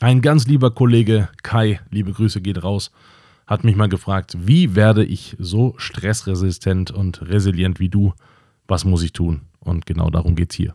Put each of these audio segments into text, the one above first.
Ein ganz lieber Kollege Kai, liebe Grüße geht raus, hat mich mal gefragt, wie werde ich so stressresistent und resilient wie du? Was muss ich tun? Und genau darum geht es hier.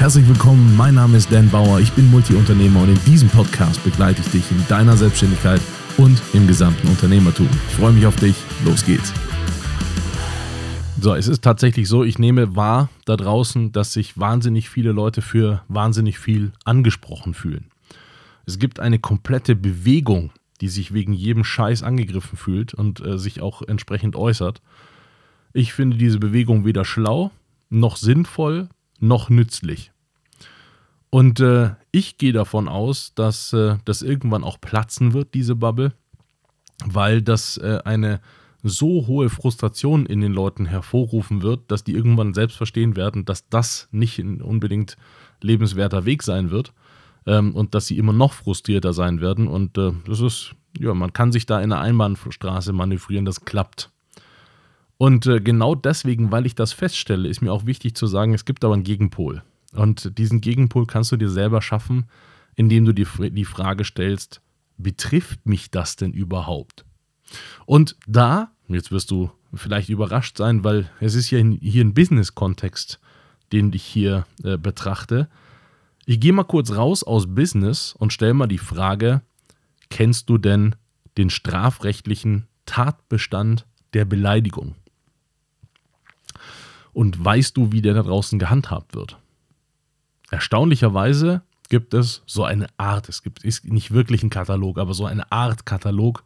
Herzlich willkommen, mein Name ist Dan Bauer, ich bin Multiunternehmer und in diesem Podcast begleite ich dich in deiner Selbstständigkeit und im gesamten Unternehmertum. Ich freue mich auf dich, los geht's. So, es ist tatsächlich so, ich nehme wahr da draußen, dass sich wahnsinnig viele Leute für wahnsinnig viel angesprochen fühlen. Es gibt eine komplette Bewegung, die sich wegen jedem Scheiß angegriffen fühlt und äh, sich auch entsprechend äußert. Ich finde diese Bewegung weder schlau, noch sinnvoll, noch nützlich. Und äh, ich gehe davon aus, dass äh, das irgendwann auch platzen wird, diese Bubble, weil das äh, eine so hohe Frustration in den Leuten hervorrufen wird, dass die irgendwann selbst verstehen werden, dass das nicht unbedingt lebenswerter Weg sein wird ähm, und dass sie immer noch frustrierter sein werden. Und äh, das ist, ja, man kann sich da in einer Einbahnstraße manövrieren, das klappt. Und äh, genau deswegen, weil ich das feststelle, ist mir auch wichtig zu sagen, es gibt aber einen Gegenpol. Und diesen Gegenpol kannst du dir selber schaffen, indem du dir die Frage stellst, betrifft mich das denn überhaupt? Und da, jetzt wirst du vielleicht überrascht sein, weil es ist ja hier ein Business-Kontext, den ich hier äh, betrachte. Ich gehe mal kurz raus aus Business und stelle mal die Frage, kennst du denn den strafrechtlichen Tatbestand der Beleidigung? Und weißt du, wie der da draußen gehandhabt wird? Erstaunlicherweise gibt es so eine Art, es gibt ist nicht wirklich ein Katalog, aber so eine Art Katalog,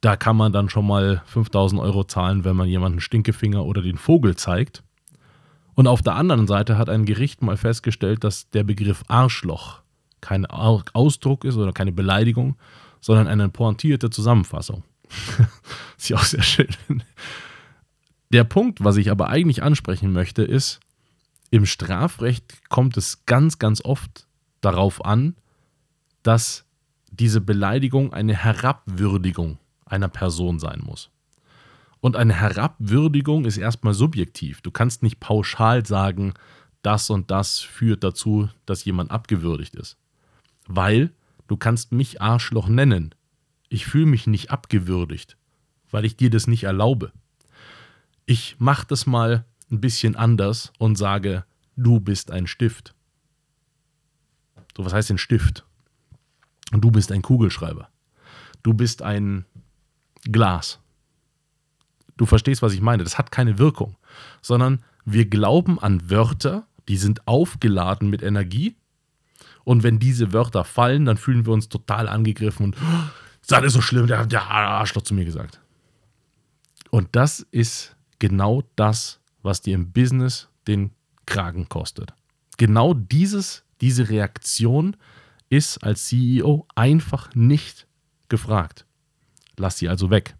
da kann man dann schon mal 5000 Euro zahlen, wenn man jemanden Stinkefinger oder den Vogel zeigt. Und auf der anderen Seite hat ein Gericht mal festgestellt, dass der Begriff Arschloch kein Ausdruck ist oder keine Beleidigung, sondern eine pointierte Zusammenfassung. ist ja auch sehr schön. Der Punkt, was ich aber eigentlich ansprechen möchte, ist, im Strafrecht kommt es ganz, ganz oft darauf an, dass diese Beleidigung eine Herabwürdigung einer Person sein muss. Und eine Herabwürdigung ist erstmal subjektiv. Du kannst nicht pauschal sagen, das und das führt dazu, dass jemand abgewürdigt ist. Weil du kannst mich Arschloch nennen. Ich fühle mich nicht abgewürdigt, weil ich dir das nicht erlaube. Ich mache das mal ein bisschen anders und sage, du bist ein Stift. So, was heißt denn Stift? Du bist ein Kugelschreiber. Du bist ein Glas. Du verstehst, was ich meine. Das hat keine Wirkung, sondern wir glauben an Wörter, die sind aufgeladen mit Energie. Und wenn diese Wörter fallen, dann fühlen wir uns total angegriffen und oh, das ist so schlimm, der hat der Arschloch zu mir gesagt. Und das ist genau das, was dir im Business den Kragen kostet. Genau dieses, diese Reaktion ist als CEO einfach nicht gefragt. Lass sie also weg.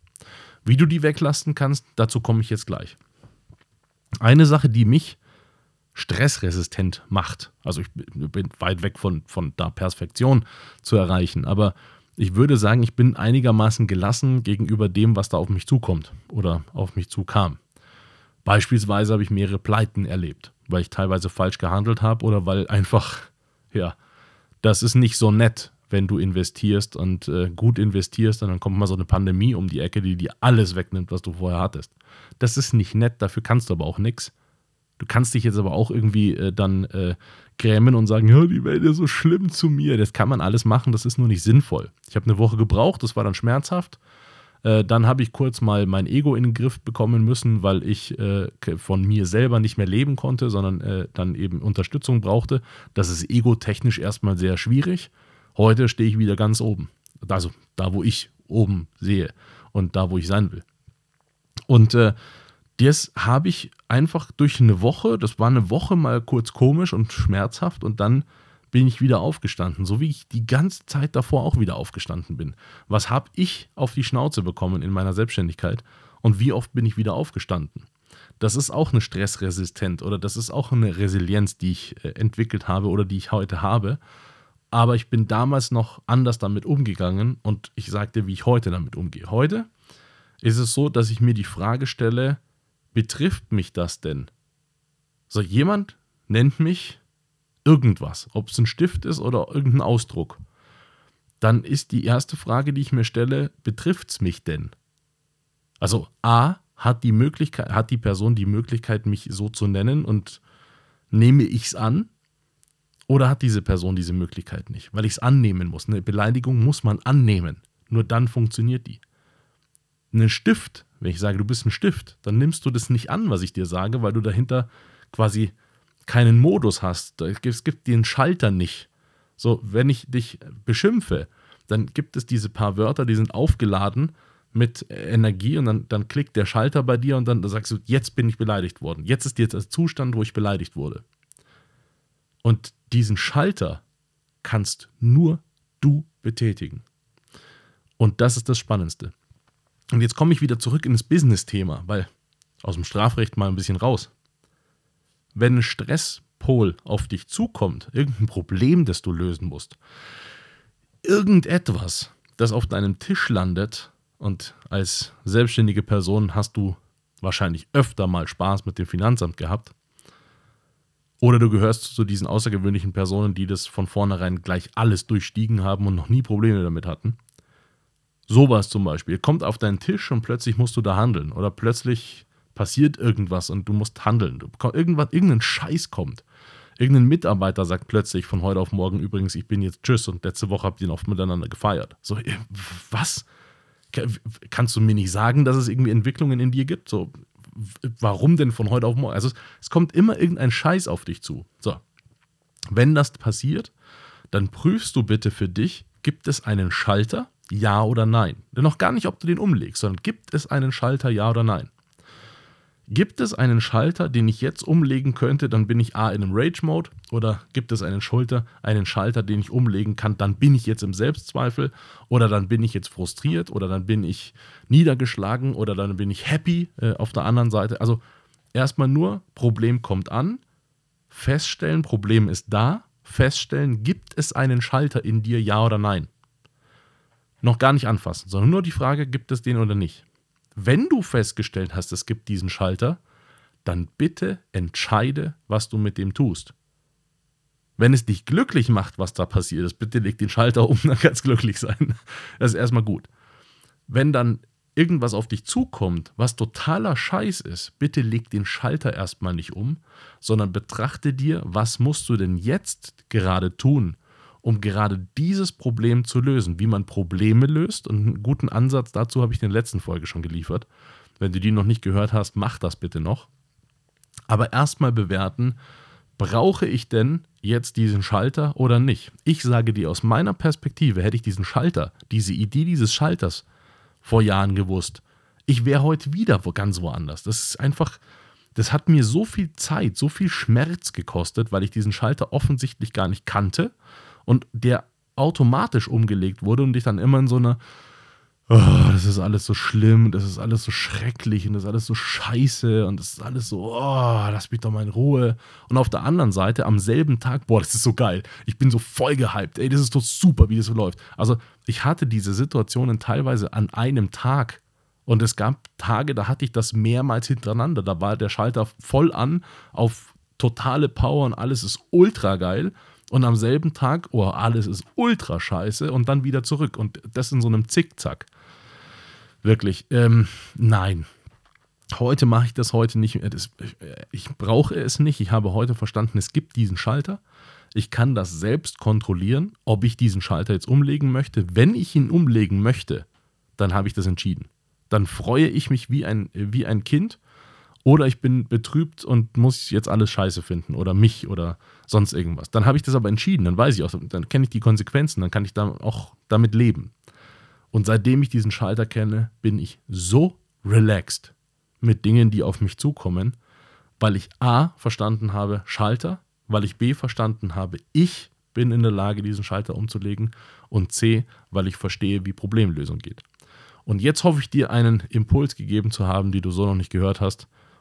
Wie du die weglassen kannst, dazu komme ich jetzt gleich. Eine Sache, die mich stressresistent macht, also ich bin weit weg von, von da Perfektion zu erreichen, aber ich würde sagen, ich bin einigermaßen gelassen gegenüber dem, was da auf mich zukommt oder auf mich zukam. Beispielsweise habe ich mehrere Pleiten erlebt, weil ich teilweise falsch gehandelt habe oder weil einfach, ja, das ist nicht so nett, wenn du investierst und äh, gut investierst und dann kommt mal so eine Pandemie um die Ecke, die dir alles wegnimmt, was du vorher hattest. Das ist nicht nett, dafür kannst du aber auch nichts. Du kannst dich jetzt aber auch irgendwie äh, dann äh, grämen und sagen, ja, die Welt ist so schlimm zu mir. Das kann man alles machen, das ist nur nicht sinnvoll. Ich habe eine Woche gebraucht, das war dann schmerzhaft. Äh, dann habe ich kurz mal mein Ego in den Griff bekommen müssen, weil ich äh, von mir selber nicht mehr leben konnte, sondern äh, dann eben Unterstützung brauchte. Das ist egotechnisch erstmal sehr schwierig. Heute stehe ich wieder ganz oben. Also da, wo ich oben sehe und da, wo ich sein will. Und äh, das habe ich einfach durch eine Woche, das war eine Woche mal kurz komisch und schmerzhaft und dann bin ich wieder aufgestanden, so wie ich die ganze Zeit davor auch wieder aufgestanden bin. Was habe ich auf die Schnauze bekommen in meiner Selbstständigkeit und wie oft bin ich wieder aufgestanden? Das ist auch eine Stressresistent oder das ist auch eine Resilienz, die ich äh, entwickelt habe oder die ich heute habe aber ich bin damals noch anders damit umgegangen und ich sagte, wie ich heute damit umgehe. Heute ist es so, dass ich mir die Frage stelle, betrifft mich das denn? So jemand nennt mich irgendwas, ob es ein Stift ist oder irgendein Ausdruck. dann ist die erste Frage, die ich mir stelle, betrifft es mich denn? Also A, hat die Möglichkeit, hat die Person die Möglichkeit, mich so zu nennen und nehme ich es an? Oder hat diese Person diese Möglichkeit nicht? Weil ich es annehmen muss. Eine Beleidigung muss man annehmen. Nur dann funktioniert die. Einen Stift, wenn ich sage, du bist ein Stift, dann nimmst du das nicht an, was ich dir sage, weil du dahinter quasi keinen Modus hast. Es gibt den Schalter nicht. So, wenn ich dich beschimpfe, dann gibt es diese paar Wörter, die sind aufgeladen mit Energie und dann, dann klickt der Schalter bei dir und dann sagst du, jetzt bin ich beleidigt worden. Jetzt ist jetzt der Zustand, wo ich beleidigt wurde. Und diesen Schalter kannst nur du betätigen. Und das ist das Spannendste. Und jetzt komme ich wieder zurück ins Business-Thema, weil aus dem Strafrecht mal ein bisschen raus. Wenn ein Stresspol auf dich zukommt, irgendein Problem, das du lösen musst, irgendetwas, das auf deinem Tisch landet, und als selbstständige Person hast du wahrscheinlich öfter mal Spaß mit dem Finanzamt gehabt. Oder du gehörst zu diesen außergewöhnlichen Personen, die das von vornherein gleich alles durchstiegen haben und noch nie Probleme damit hatten. Sowas zum Beispiel. Kommt auf deinen Tisch und plötzlich musst du da handeln. Oder plötzlich passiert irgendwas und du musst handeln. Irgendwas, irgendein Scheiß kommt. Irgendein Mitarbeiter sagt plötzlich von heute auf morgen übrigens, ich bin jetzt Tschüss und letzte Woche habt ihr noch miteinander gefeiert. So, äh, was? kannst du mir nicht sagen, dass es irgendwie Entwicklungen in dir gibt? So, warum denn von heute auf morgen? Also, es kommt immer irgendein Scheiß auf dich zu. So, wenn das passiert, dann prüfst du bitte für dich, gibt es einen Schalter, ja oder nein? Noch gar nicht, ob du den umlegst, sondern gibt es einen Schalter, ja oder nein? Gibt es einen Schalter, den ich jetzt umlegen könnte, dann bin ich A in einem Rage-Mode oder gibt es einen Schalter, einen Schalter, den ich umlegen kann, dann bin ich jetzt im Selbstzweifel oder dann bin ich jetzt frustriert oder dann bin ich niedergeschlagen oder dann bin ich happy äh, auf der anderen Seite. Also erstmal nur, Problem kommt an, feststellen, Problem ist da, feststellen, gibt es einen Schalter in dir, ja oder nein? Noch gar nicht anfassen, sondern nur die Frage, gibt es den oder nicht? Wenn du festgestellt hast, es gibt diesen Schalter, dann bitte entscheide, was du mit dem tust. Wenn es dich glücklich macht, was da passiert ist, bitte leg den Schalter um, dann kannst glücklich sein. Das ist erstmal gut. Wenn dann irgendwas auf dich zukommt, was totaler Scheiß ist, bitte leg den Schalter erstmal nicht um, sondern betrachte dir, was musst du denn jetzt gerade tun, um gerade dieses Problem zu lösen. Wie man Probleme löst und einen guten Ansatz dazu habe ich in der letzten Folge schon geliefert. Wenn du die noch nicht gehört hast, mach das bitte noch. Aber erstmal bewerten, brauche ich denn jetzt diesen Schalter oder nicht? Ich sage dir aus meiner Perspektive, hätte ich diesen Schalter, diese Idee dieses Schalters vor Jahren gewusst, ich wäre heute wieder ganz woanders. Das ist einfach, das hat mir so viel Zeit, so viel Schmerz gekostet, weil ich diesen Schalter offensichtlich gar nicht kannte und der automatisch umgelegt wurde und ich dann immer in so einer, oh, das ist alles so schlimm, das ist alles so schrecklich und das ist alles so scheiße und das ist alles so, oh, lass mich doch mal in Ruhe. Und auf der anderen Seite am selben Tag, boah, das ist so geil, ich bin so voll gehypt, ey, das ist doch super, wie das so läuft. Also ich hatte diese Situationen teilweise an einem Tag. Und es gab Tage, da hatte ich das mehrmals hintereinander. Da war der Schalter voll an auf totale Power und alles ist ultra geil und am selben Tag, oh, alles ist ultra scheiße und dann wieder zurück und das in so einem Zickzack. Wirklich, ähm, nein. Heute mache ich das heute nicht mehr. Das, ich brauche es nicht. Ich habe heute verstanden, es gibt diesen Schalter. Ich kann das selbst kontrollieren, ob ich diesen Schalter jetzt umlegen möchte. Wenn ich ihn umlegen möchte, dann habe ich das entschieden. Dann freue ich mich wie ein, wie ein Kind oder ich bin betrübt und muss jetzt alles scheiße finden oder mich oder sonst irgendwas. Dann habe ich das aber entschieden, dann weiß ich auch, dann kenne ich die Konsequenzen, dann kann ich da auch damit leben. Und seitdem ich diesen Schalter kenne, bin ich so relaxed mit Dingen, die auf mich zukommen, weil ich A verstanden habe, Schalter, weil ich B verstanden habe, ich bin in der Lage, diesen Schalter umzulegen und C, weil ich verstehe, wie Problemlösung geht. Und jetzt hoffe ich dir einen Impuls gegeben zu haben, die du so noch nicht gehört hast